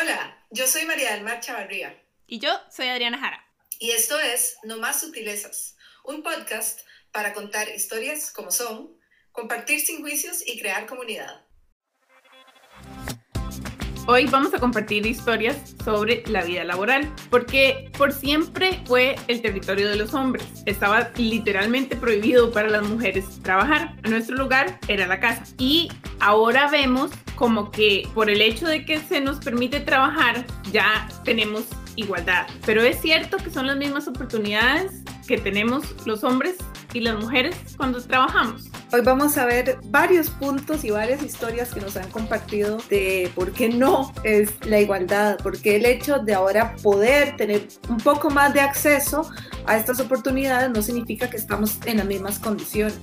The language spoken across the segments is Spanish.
Hola, yo soy María del Mar Chavarría. Y yo soy Adriana Jara. Y esto es No Más Sutilezas, un podcast para contar historias como son, compartir sin juicios y crear comunidad. Hoy vamos a compartir historias sobre la vida laboral, porque por siempre fue el territorio de los hombres. Estaba literalmente prohibido para las mujeres trabajar. Nuestro lugar era la casa. Y ahora vemos como que por el hecho de que se nos permite trabajar, ya tenemos igualdad. Pero es cierto que son las mismas oportunidades que tenemos los hombres y las mujeres cuando trabajamos. Hoy vamos a ver varios puntos y varias historias que nos han compartido de por qué no es la igualdad, porque el hecho de ahora poder tener un poco más de acceso a estas oportunidades no significa que estamos en las mismas condiciones.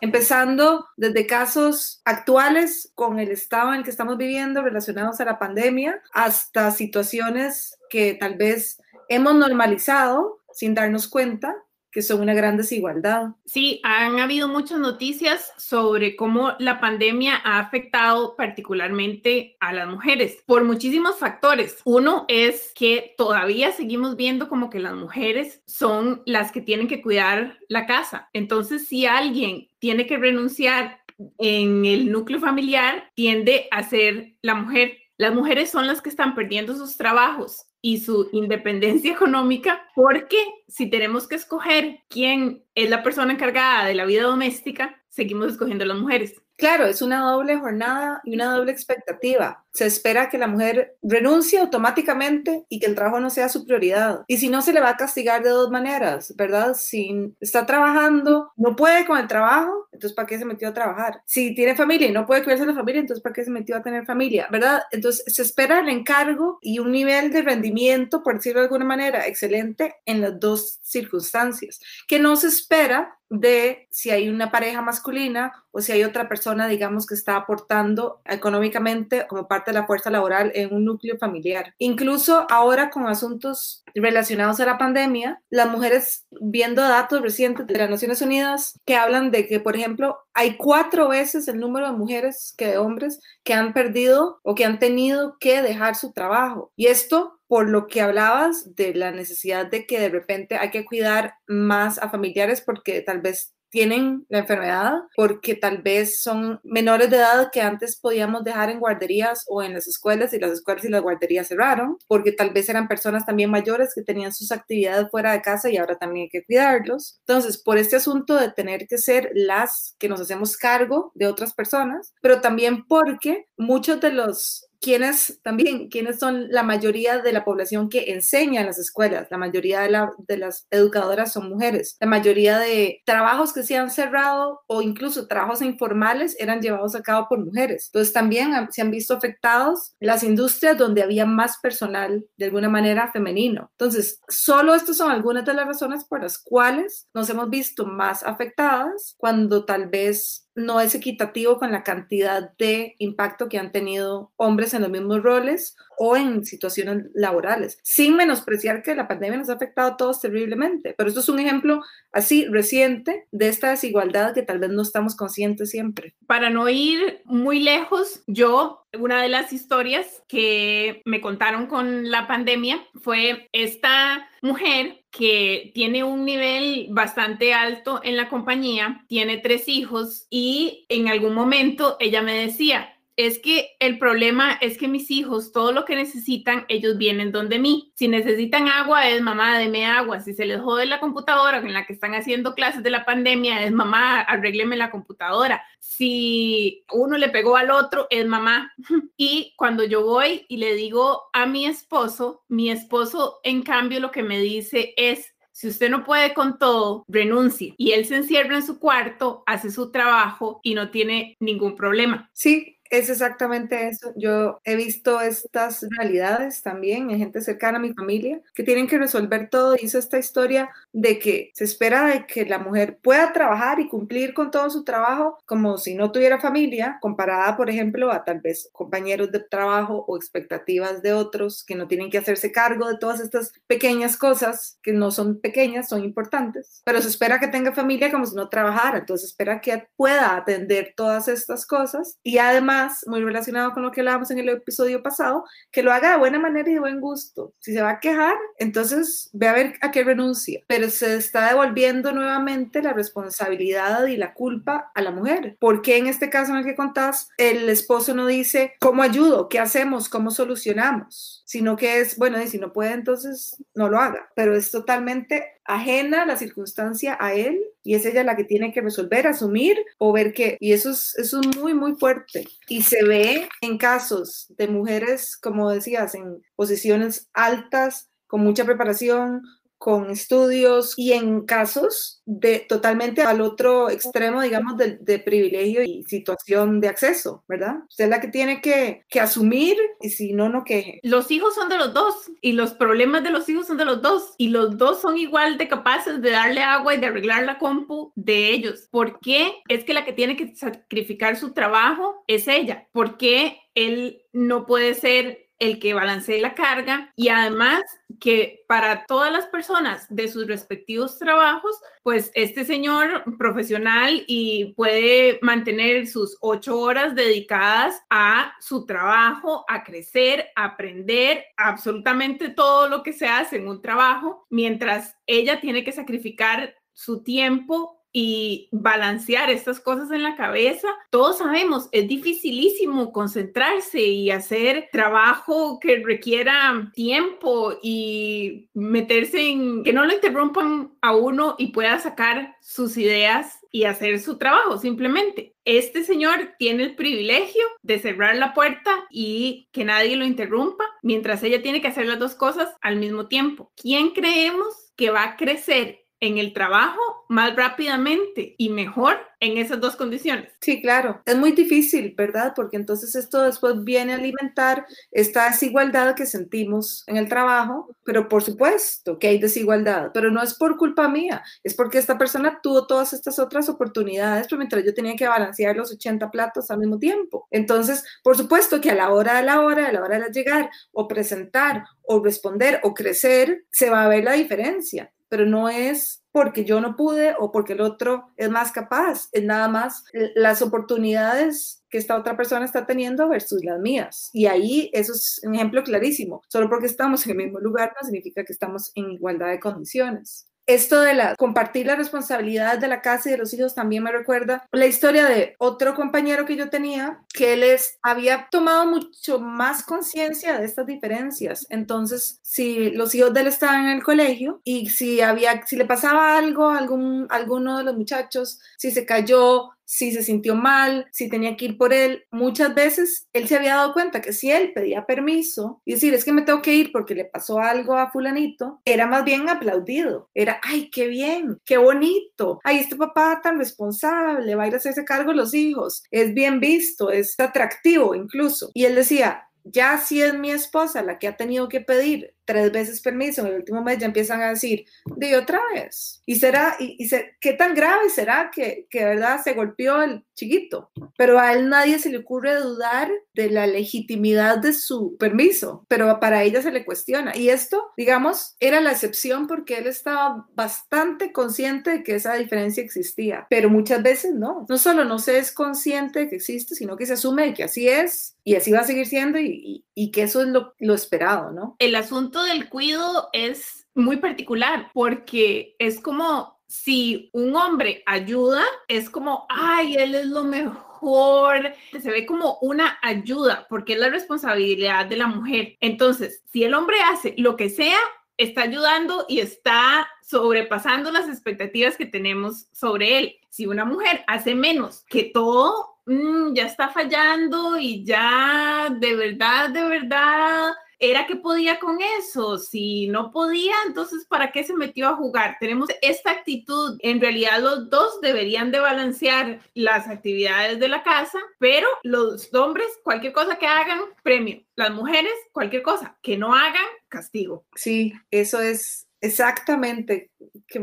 Empezando desde casos actuales con el estado en el que estamos viviendo relacionados a la pandemia hasta situaciones que tal vez hemos normalizado sin darnos cuenta que son una gran desigualdad. Sí, han habido muchas noticias sobre cómo la pandemia ha afectado particularmente a las mujeres por muchísimos factores. Uno es que todavía seguimos viendo como que las mujeres son las que tienen que cuidar la casa. Entonces, si alguien tiene que renunciar en el núcleo familiar, tiende a ser la mujer. Las mujeres son las que están perdiendo sus trabajos y su independencia económica, porque si tenemos que escoger quién es la persona encargada de la vida doméstica, seguimos escogiendo a las mujeres. Claro, es una doble jornada y una doble expectativa. Se espera que la mujer renuncie automáticamente y que el trabajo no sea su prioridad. Y si no, se le va a castigar de dos maneras, ¿verdad? Si está trabajando, no puede con el trabajo, entonces ¿para qué se metió a trabajar? Si tiene familia y no puede cuidarse de la familia, entonces ¿para qué se metió a tener familia? ¿Verdad? Entonces se espera el encargo y un nivel de rendimiento, por decirlo de alguna manera, excelente en las dos circunstancias, que no se espera de si hay una pareja masculina o si hay otra persona, digamos, que está aportando económicamente como parte de la fuerza laboral en un núcleo familiar. Incluso ahora con asuntos relacionados a la pandemia, las mujeres, viendo datos recientes de las Naciones Unidas que hablan de que, por ejemplo, hay cuatro veces el número de mujeres que de hombres que han perdido o que han tenido que dejar su trabajo. Y esto por lo que hablabas de la necesidad de que de repente hay que cuidar más a familiares porque tal vez tienen la enfermedad porque tal vez son menores de edad que antes podíamos dejar en guarderías o en las escuelas y las escuelas y las guarderías cerraron, porque tal vez eran personas también mayores que tenían sus actividades fuera de casa y ahora también hay que cuidarlos. Entonces, por este asunto de tener que ser las que nos hacemos cargo de otras personas, pero también porque muchos de los quiénes también, quiénes son la mayoría de la población que enseña en las escuelas. La mayoría de, las educadoras son mujeres. La mayoría de trabajos que se han cerrado o incluso trabajos informales eran llevados a cabo por mujeres. Entonces también se han visto afectados las industrias donde había más personal de alguna manera femenino. Entonces, solo estas son algunas de las razones por las cuales nos hemos visto más afectadas cuando tal vez no es equitativo con la cantidad de impacto que han tenido hombres en los mismos roles o en situaciones laborales, sin menospreciar que la pandemia nos ha afectado a todos terriblemente. Pero esto es un ejemplo así reciente de esta desigualdad que tal vez no estamos conscientes siempre. Para no ir muy lejos, yo, una de las historias que me contaron con la pandemia fue esta mujer que tiene un nivel bastante alto en la compañía, tiene tres hijos y en algún momento ella me decía, es que el problema es que mis hijos, todo lo que necesitan, ellos vienen donde mí. Si necesitan agua, es mamá, deme agua. Si se les jode la computadora en la que están haciendo clases de la pandemia, es mamá, arrégleme la computadora. Si uno le pegó al otro, es mamá. Y cuando yo voy y le digo a mi esposo, mi esposo, en cambio, lo que me dice es, si usted no puede con todo, renuncie. Y él se encierra en su cuarto, hace su trabajo y no tiene ningún problema. Sí, es exactamente eso. Yo he visto estas realidades también en gente cercana a mi familia que tienen que resolver todo. Hizo esta historia de que se espera de que la mujer pueda trabajar y cumplir con todo su trabajo como si no tuviera familia, comparada, por ejemplo, a tal vez compañeros de trabajo o expectativas de otros que no tienen que hacerse cargo de todas estas pequeñas cosas que no son pequeñas, son importantes. Pero se espera que tenga familia como si no trabajara. Entonces espera que pueda atender todas estas cosas y además muy relacionado con lo que hablábamos en el episodio pasado, que lo haga de buena manera y de buen gusto. Si se va a quejar, entonces ve a ver a qué renuncia, pero se está devolviendo nuevamente la responsabilidad y la culpa a la mujer. ¿Por qué en este caso en el que contás, el esposo no dice, ¿cómo ayudo? ¿Qué hacemos? ¿Cómo solucionamos? Sino que es, bueno, y si no puede, entonces no lo haga, pero es totalmente ajena la circunstancia a él y es ella la que tiene que resolver, asumir o ver que, y eso es, eso es muy, muy fuerte. Y se ve en casos de mujeres, como decías, en posiciones altas, con mucha preparación, con estudios y en casos de totalmente al otro extremo, digamos, de, de, privilegio y situación de acceso, ¿verdad? Usted es la que tiene que, que, asumir y si no, no queje. Los hijos son de los dos y los problemas de los hijos son de los dos y los dos son igual de capaces de darle agua y de arreglar la compu de ellos. ¿Por qué es que la que tiene que sacrificar su trabajo es ella? ¿Por qué él no puede ser el que balancee la carga y además que para todas las personas de sus respectivos trabajos, pues este señor profesional y puede mantener sus ocho horas dedicadas a su trabajo, a crecer, a aprender absolutamente todo lo que se hace en un trabajo, mientras ella tiene que sacrificar su tiempo y balancear estas cosas en la cabeza. Todos sabemos, es dificilísimo concentrarse y hacer trabajo que requiera tiempo y meterse en que no lo interrumpan a uno y pueda sacar sus ideas y hacer su trabajo simplemente. Este señor tiene el privilegio de cerrar la puerta y que nadie lo interrumpa, mientras ella tiene que hacer las dos cosas al mismo tiempo. ¿Quién creemos que va a crecer en el trabajo más rápidamente y mejor en esas dos condiciones. Sí, claro, es muy difícil, ¿verdad? Porque entonces esto después viene a alimentar esta desigualdad que sentimos en el trabajo, pero por supuesto que hay desigualdad, pero no es por culpa mía, es porque esta persona tuvo todas estas otras oportunidades, pero mientras yo tenía que balancear los 80 platos al mismo tiempo. Entonces, por supuesto que a la hora de la hora, a la hora de llegar o presentar o responder o crecer, se va a ver la diferencia pero no es porque yo no pude o porque el otro es más capaz, es nada más las oportunidades que esta otra persona está teniendo versus las mías. Y ahí eso es un ejemplo clarísimo. Solo porque estamos en el mismo lugar no significa que estamos en igualdad de condiciones esto de la, compartir las responsabilidades de la casa y de los hijos también me recuerda la historia de otro compañero que yo tenía, que él es, había tomado mucho más conciencia de estas diferencias. Entonces, si los hijos de él estaban en el colegio y si había, si le pasaba algo a algún, alguno de los muchachos, si se cayó, si se sintió mal, si tenía que ir por él. Muchas veces él se había dado cuenta que si él pedía permiso y decir, es que me tengo que ir porque le pasó algo a fulanito, era más bien aplaudido. Era, ay, qué bien, qué bonito. Ay, este papá tan responsable, va a ir a hacerse cargo los hijos. Es bien visto, es atractivo incluso. Y él decía, ya si es mi esposa la que ha tenido que pedir tres veces permiso, en el último mes ya empiezan a decir, de otra vez. Y será, y, y qué tan grave será que, que de verdad se golpeó el chiquito. Pero a él nadie se le ocurre dudar de la legitimidad de su permiso, pero para ella se le cuestiona. Y esto, digamos, era la excepción porque él estaba bastante consciente de que esa diferencia existía, pero muchas veces no. No solo no se es consciente de que existe, sino que se asume de que así es y así va a seguir siendo y, y, y que eso es lo, lo esperado, ¿no? El asunto del cuido es muy particular porque es como si un hombre ayuda, es como, ay, él es lo mejor, se ve como una ayuda porque es la responsabilidad de la mujer. Entonces, si el hombre hace lo que sea, está ayudando y está sobrepasando las expectativas que tenemos sobre él. Si una mujer hace menos que todo, mmm, ya está fallando y ya de verdad, de verdad era que podía con eso. Si no podía, entonces, ¿para qué se metió a jugar? Tenemos esta actitud. En realidad, los dos deberían de balancear las actividades de la casa, pero los hombres, cualquier cosa que hagan, premio. Las mujeres, cualquier cosa que no hagan, castigo. Sí, eso es Exactamente, qué,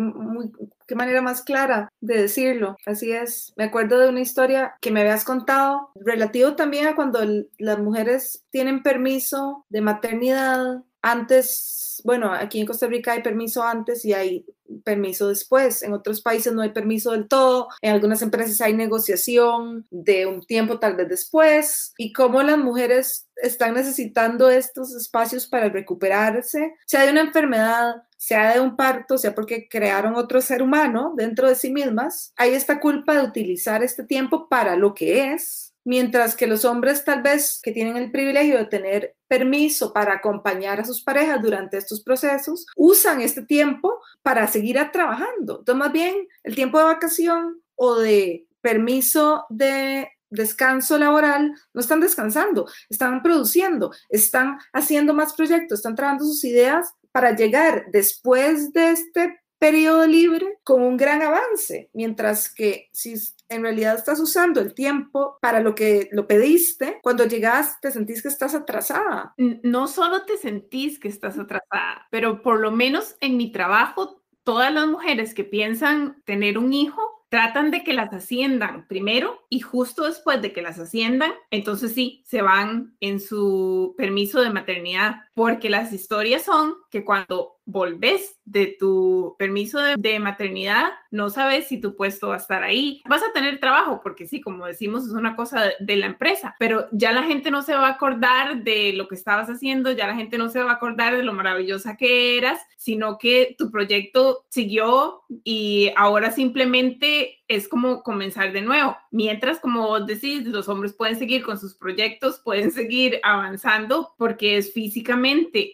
manera más clara de decirlo. Así es. Me acuerdo de una historia que me habías contado, relativo también a cuando las mujeres tienen permiso de maternidad antes, bueno, aquí en Costa Rica hay permiso antes y hay permiso después. En otros países no hay permiso del todo. En algunas empresas hay negociación de un tiempo tal vez después. Y cómo las mujeres están necesitando estos espacios para recuperarse, sea de una enfermedad, sea de un parto, sea porque crearon otro ser humano dentro de sí mismas. Hay esta culpa de utilizar este tiempo para lo que es mientras que los hombres tal vez que tienen el privilegio de tener permiso para acompañar a sus parejas durante estos procesos, usan este tiempo para seguir trabajando. Entonces, más bien, el tiempo de vacación o de permiso de descanso laboral, no están descansando, están produciendo, están haciendo más proyectos, están trabajando sus ideas para llegar después de este periodo libre con un gran avance, mientras que si en realidad estás usando el tiempo para lo que lo pediste, cuando llegas te sentís que estás atrasada. No solo te sentís que estás atrasada, pero por lo menos en mi trabajo, todas las mujeres que piensan tener un hijo tratan de que las asciendan primero y justo después de que las asciendan, entonces sí, se van en su permiso de maternidad, porque las historias son que cuando volvés de tu permiso de, maternidad, no sabes si tu puesto va a estar ahí. Vas a tener trabajo, porque sí, como decimos, es una cosa de, de, la empresa, pero ya la gente no se va a acordar de lo que estabas haciendo, ya la gente no se va a acordar de lo maravillosa que eras, sino que tu proyecto siguió y ahora simplemente es como comenzar de nuevo. Mientras, como vos decís, los hombres pueden seguir con sus proyectos, pueden seguir avanzando porque es físicamente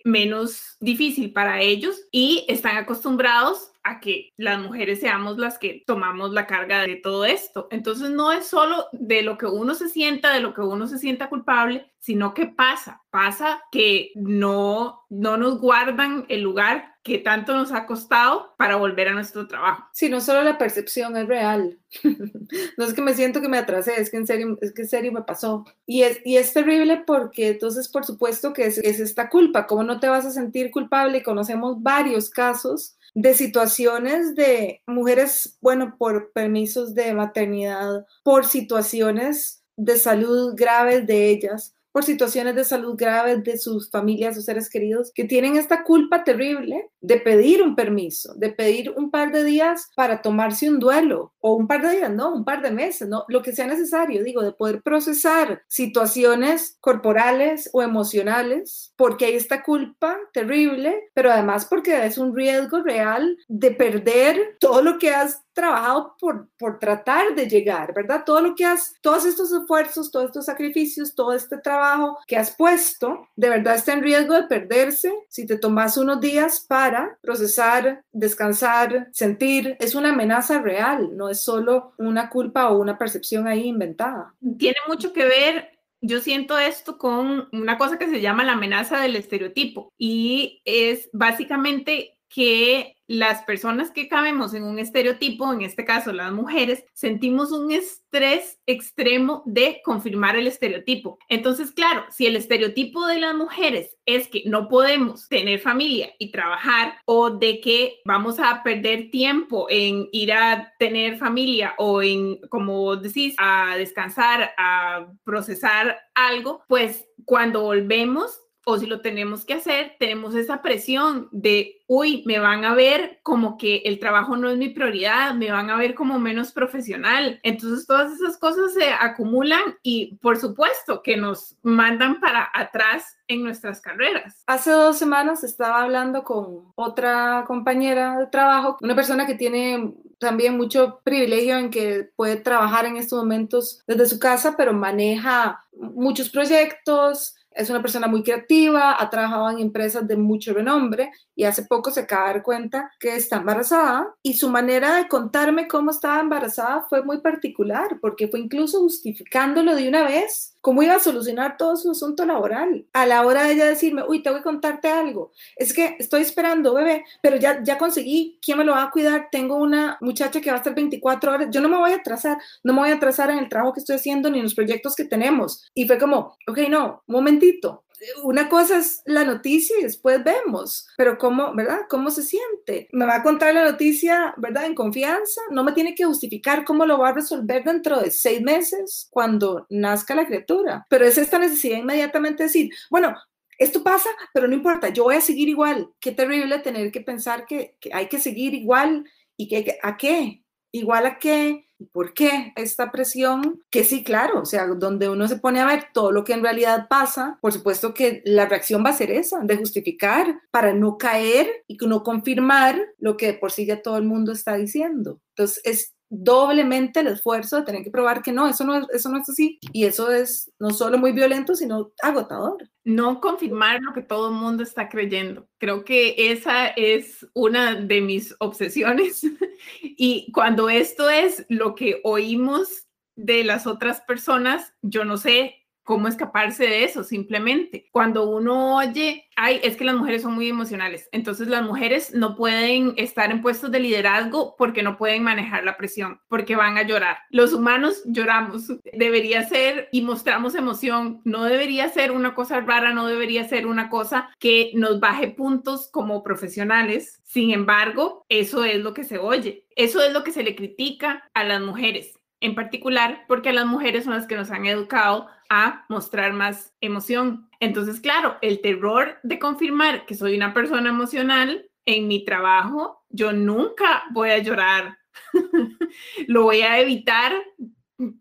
menos difícil para ellos y están acostumbrados a que las mujeres seamos las que tomamos la carga de todo esto. Entonces no es solo de lo que uno se sienta, de lo que uno se sienta culpable, sino que pasa, pasa que no, no nos guardan el lugar que tanto nos ha costado para volver a nuestro trabajo. Sí, no solo la percepción es real. no es que me siento que me atrasé, es que en serio, es que en serio me pasó. Y es, y es terrible porque entonces, por supuesto que es, es esta culpa. ¿Cómo no te vas a sentir culpable? Conocemos varios casos de situaciones de mujeres, bueno, por permisos de maternidad, por situaciones de salud graves de ellas, por situaciones de salud graves de sus familias o seres queridos que tienen esta culpa terrible de pedir un permiso, de pedir un par de días para tomarse un duelo o un par de días, no, un par de meses, no, lo que sea necesario, digo, de poder procesar situaciones corporales o emocionales porque hay esta culpa terrible, pero además porque es un riesgo real de perder todo lo que has trabajado por, por tratar de llegar, ¿verdad? Todo lo que has, todos estos esfuerzos, todos estos sacrificios, todo este trabajo que has puesto, de verdad está en riesgo de perderse si te tomas unos días para procesar, descansar, sentir. Es una amenaza real, no es solo una culpa o una percepción ahí inventada. Tiene mucho que ver yo siento esto con una cosa que se llama la amenaza del estereotipo y es básicamente que las personas que cabemos en un estereotipo, en este caso las mujeres, sentimos un estrés extremo de confirmar el estereotipo. Entonces, claro, si el estereotipo de las mujeres es que no podemos tener familia y trabajar o de que vamos a perder tiempo en ir a tener familia o en, como decís, a descansar, a procesar algo, pues cuando volvemos o si lo tenemos que hacer, tenemos esa presión de, uy, me van a ver como que el trabajo no es mi prioridad, me van a ver como menos profesional. Entonces todas esas cosas se acumulan y por supuesto que nos mandan para atrás en nuestras carreras. Hace dos semanas estaba hablando con otra compañera de trabajo, una persona que tiene también mucho privilegio en que puede trabajar en estos momentos desde su casa, pero maneja muchos proyectos, es una persona muy creativa, ha trabajado en empresas de mucho renombre y hace poco se acaba de dar cuenta que está embarazada y su manera de contarme cómo estaba embarazada fue muy particular porque fue incluso justificándolo de una vez cómo iba a solucionar todo su asunto laboral. A la hora de ella decirme, uy, tengo que contarte algo, es que estoy esperando, bebé, pero ya, ya conseguí, ¿quién me lo va a cuidar? Tengo una muchacha que va a estar 24 horas, yo no me voy a atrasar, no me voy a atrasar en el trabajo que estoy haciendo ni en los proyectos que tenemos. Y fue como, ok, no, momentito, una cosa es la noticia y después vemos, pero cómo, ¿verdad? ¿Cómo se siente? Me va a contar la noticia, ¿verdad? En confianza, no me tiene que justificar cómo lo va a resolver dentro de seis meses cuando nazca la criatura, pero es esta necesidad inmediatamente de decir, bueno, esto pasa, pero no importa, yo voy a seguir igual. Qué terrible tener que pensar que, que hay que seguir igual y que a qué, igual a qué, ¿Por qué esta presión? Que sí, claro, o sea, donde uno se pone a ver todo lo que en realidad pasa, por supuesto que la reacción va a ser esa, de justificar para no caer y no confirmar lo que por sí ya todo el mundo está diciendo. Entonces, es doblemente el esfuerzo de tener que probar que no, eso no, eso no es así. Y eso es no solo muy violento, sino agotador. No confirmar lo que todo el mundo está creyendo. Creo que esa es una de mis obsesiones. y cuando esto es lo que oímos de las otras personas, yo no sé cómo escaparse de eso, simplemente. Cuando uno oye, ay, es que las mujeres son muy emocionales, entonces las mujeres no pueden estar en puestos de liderazgo porque no pueden manejar la presión, porque van a llorar. Los humanos lloramos, debería ser y mostramos emoción, no debería ser una cosa rara, no debería ser una cosa que nos baje puntos como profesionales. Sin embargo, eso es lo que se oye, eso es lo que se le critica a las mujeres en particular porque las mujeres son las que nos han educado a mostrar más emoción. Entonces, claro, el terror de confirmar que soy una persona emocional en mi trabajo, yo nunca voy a llorar. Lo voy a evitar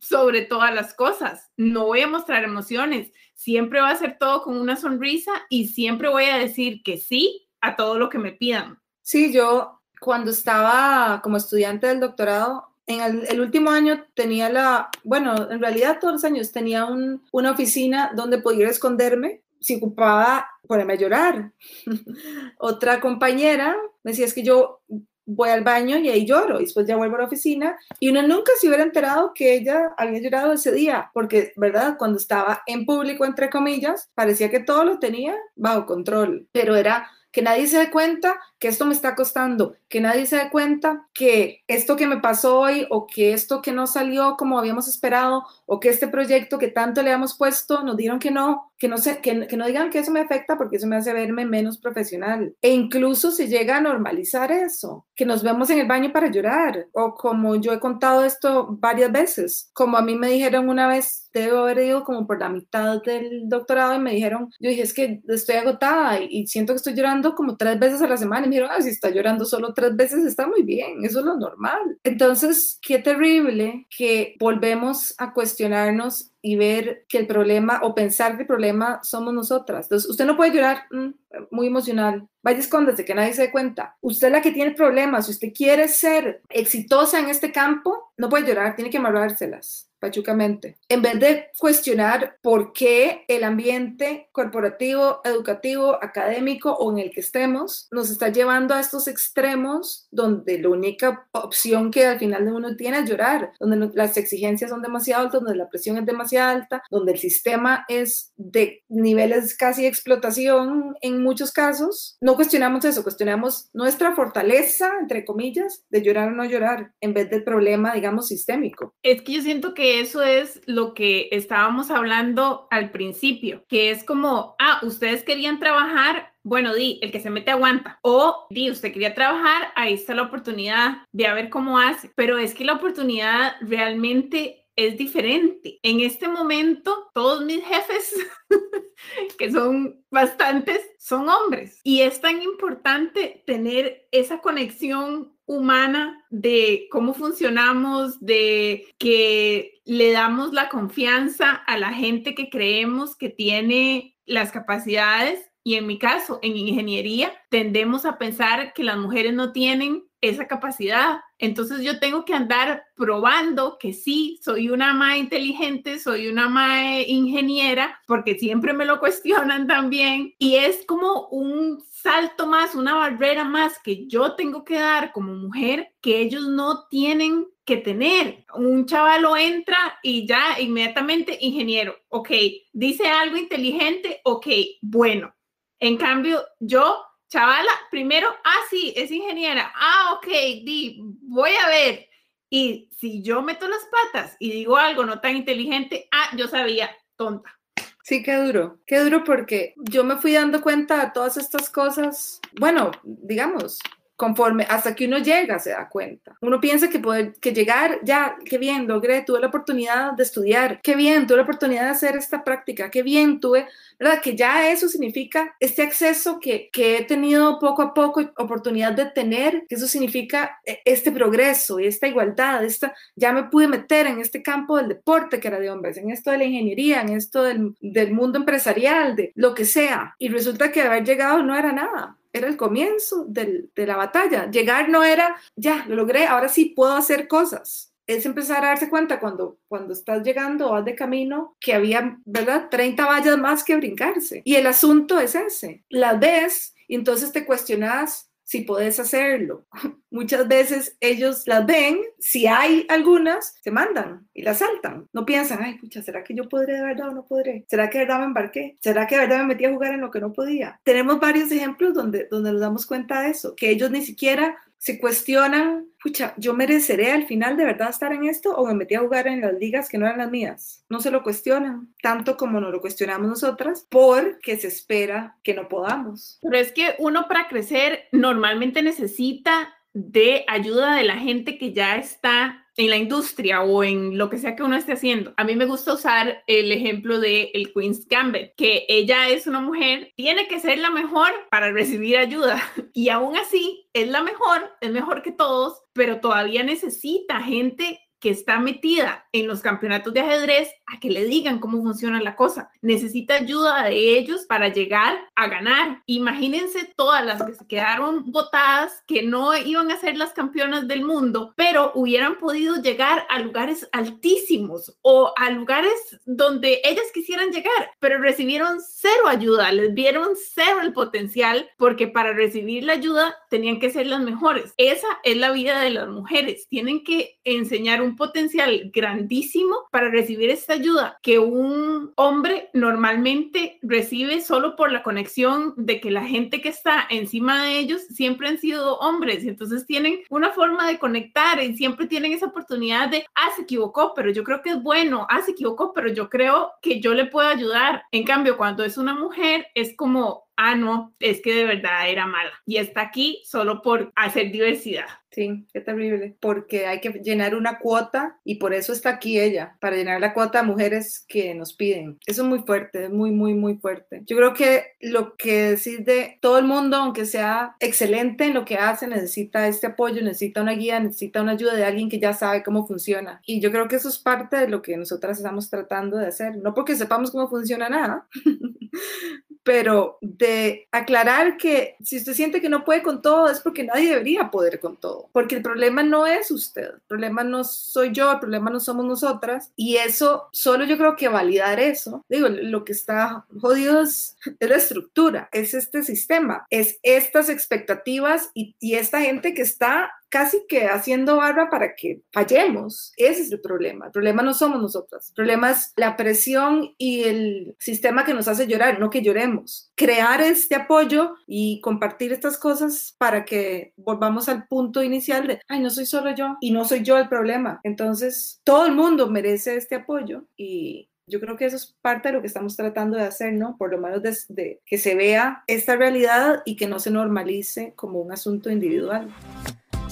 sobre todas las cosas. No voy a mostrar emociones. Siempre va a ser todo con una sonrisa y siempre voy a decir que sí a todo lo que me pidan. Sí, yo cuando estaba como estudiante del doctorado, en el, último año tenía la, bueno, en realidad todos los años tenía una oficina donde podía esconderme si ocupaba ponerme a llorar. Otra compañera me decía, es que yo voy al baño y ahí lloro, y después ya vuelvo a la oficina, y uno nunca se hubiera enterado que ella había llorado ese día, porque, ¿verdad? Cuando estaba en público, entre comillas, parecía que todo lo tenía bajo control, pero era que nadie se dé cuenta que esto me está costando, que nadie se dé cuenta que esto que me pasó hoy o que esto que no salió como habíamos esperado o que este proyecto que tanto le hemos puesto nos dieron que no, que no, se, que, que no digan que eso me afecta porque eso me hace verme menos profesional. E incluso si llega a normalizar eso, que nos vemos en el baño para llorar o como yo he contado esto varias veces, como a mí me dijeron una vez, debo haber ido como por la mitad del doctorado y me dijeron, yo dije, es que estoy agotada y, siento que estoy llorando como tres veces a la semana. Dijeron, ah, si está llorando solo tres veces está muy bien, eso es lo normal. Entonces, qué terrible que volvemos a cuestionarnos y ver que el problema o pensar que el problema somos nosotras. Entonces, usted no puede llorar mm, muy emocional. Vaya escóndese, que nadie se dé cuenta. Usted la que tiene problemas. Si usted quiere ser exitosa en este campo, no puede llorar, tiene que amarrárselas pachucamente, en vez de cuestionar por qué el ambiente corporativo, educativo, académico o en el que estemos nos está llevando a estos extremos donde la única opción que al final de uno tiene es llorar, donde las exigencias son demasiado altas, donde la presión es demasiado alta, donde el sistema es de niveles casi de explotación en muchos casos. No cuestionamos eso, cuestionamos nuestra fortaleza, entre comillas, de llorar o no llorar, en vez del problema, digamos, sistémico. Es que yo siento que eso es lo que estábamos hablando al principio, que es como, ah, ustedes querían trabajar bueno, di, el que se mete aguanta. O di, usted quería trabajar, ahí está la oportunidad de a ver cómo hace. Pero es que la oportunidad realmente es diferente. En este momento, todos mis jefes, que son bastantes, son hombres. Y es tan importante tener esa conexión humana de cómo funcionamos, de que le damos la confianza a la gente que creemos que tiene las capacidades. Y en mi caso, en ingeniería, tendemos a pensar que las mujeres no tienen esa capacidad. Entonces yo tengo que andar probando que sí, soy una más inteligente, soy una más ingeniera, porque siempre me lo cuestionan también. Y es como un salto más, una barrera más que yo tengo que dar como mujer que ellos no tienen que tener. Un chavalo entra y ya inmediatamente ingeniero, ok, dice algo inteligente, ok, bueno. En cambio, yo, chavala, primero, ah, sí, es ingeniera, ah, ok, di, voy a ver. Y si yo meto las patas y digo algo no tan inteligente, ah, yo sabía, tonta Sí, qué duro, qué duro porque yo me fui dando cuenta de todas estas cosas, bueno, digamos, conforme hasta que uno llega se da cuenta. Uno piensa que poder que llegar, ya, qué bien, logré, tuve la oportunidad de estudiar, qué bien, tuve la oportunidad de hacer esta práctica, qué bien, tuve, ¿verdad? Que ya eso significa este acceso que, que he tenido poco a poco oportunidad de tener, que eso significa eh, este progreso y esta igualdad, esta, ya me pude meter en este campo del deporte que era de hombres, en esto de la ingeniería, en esto del, del mundo empresarial, de lo que sea. Y resulta que haber llegado no era nada era el comienzo de la batalla. Llegar no era, ya, lo logré, ahora sí puedo hacer cosas. Es empezar a darse cuenta cuando, cuando estás llegando o vas de camino que había, ¿verdad? 30 vallas más que brincarse. Y el asunto es ese. Las ves y entonces te cuestionas si puedes hacerlo. Muchas veces ellos las ven, si hay algunas, se mandan y las saltan. No piensan, ay, pucha, ¿será que yo podré de verdad o no podré? ¿Será que de verdad me embarqué? ¿Será que de verdad me metí a jugar en lo que no podía? Tenemos varios ejemplos donde, donde nos damos cuenta de eso, que ellos ni siquiera se cuestionan, pucha, yo mereceré al final de verdad estar en esto o me metí a jugar en las ligas que no eran las mías. No se lo cuestionan, tanto como nos lo cuestionamos nosotras, porque se espera que no podamos. Pero es que uno para crecer normalmente necesita de ayuda de la gente que ya está en la industria o en lo que sea que uno esté haciendo. A mí me gusta usar el ejemplo de el Queen's Gambit, que ella es una mujer, tiene que ser la mejor para recibir ayuda y aún así es la mejor, es mejor que todos, pero todavía necesita gente que está metida en los campeonatos de ajedrez a que le digan cómo funciona la cosa. Necesita ayuda de ellos para llegar a ganar. Imagínense todas las que se quedaron votadas, que no iban a ser las campeonas del mundo, pero hubieran podido llegar a lugares altísimos o a lugares donde ellas quisieran llegar, pero recibieron cero ayuda, les vieron cero el potencial porque para recibir la ayuda tenían que ser las mejores. Esa es la vida de las mujeres. Tienen que enseñar un potencial grandísimo para recibir esta ayuda que un hombre normalmente recibe solo por la conexión de que la gente que está encima de ellos siempre han sido hombres y entonces tienen una forma de conectar y siempre tienen esa oportunidad de, ah, se equivocó, pero yo creo que es bueno, ah, se equivocó, pero yo creo que yo le puedo ayudar. En cambio, cuando es una mujer, es como, ah, no, es que de verdad era mala y está aquí solo por hacer diversidad. Sí, qué terrible, porque hay que llenar una cuota y por eso está aquí ella, para llenar la cuota de mujeres que nos piden. Eso es muy fuerte, es muy, muy, muy fuerte. Yo creo que lo que decís de todo el mundo, aunque sea excelente en lo que hace, necesita este apoyo, necesita una guía, necesita una ayuda de alguien que ya sabe cómo funciona. Y yo creo que eso es parte de lo que nosotras estamos tratando de hacer, no porque sepamos cómo funciona nada, pero de aclarar que si usted siente que no puede con todo es porque nadie debería poder con todo, porque el problema no es usted, el problema no soy yo, el problema no somos nosotras y eso, solo yo creo que validar eso, digo, lo que está jodido es, la estructura, es este sistema, es estas expectativas y, y esta gente que está casi que haciendo barba para que fallemos. Ese es el problema. El problema no somos nosotras. El problema es la presión y el sistema que nos hace llorar, no que lloremos. Crear este apoyo y compartir estas cosas para que volvamos al punto inicial de, ay, no soy solo yo y no soy yo el problema. Entonces, todo el mundo merece este apoyo y yo creo que eso es parte de lo que estamos tratando de hacer, ¿no? Por lo menos de, que se vea esta realidad y que no se normalice como un asunto individual.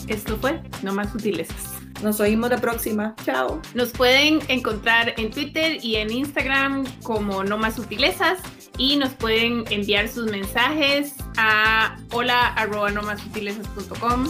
Esto fue No Más Sutilezas. Nos oímos la próxima. Chao. Nos pueden encontrar en Twitter y en Instagram como No Más Sutilezas y nos pueden enviar sus mensajes a hola arroba no más sutilezas.com.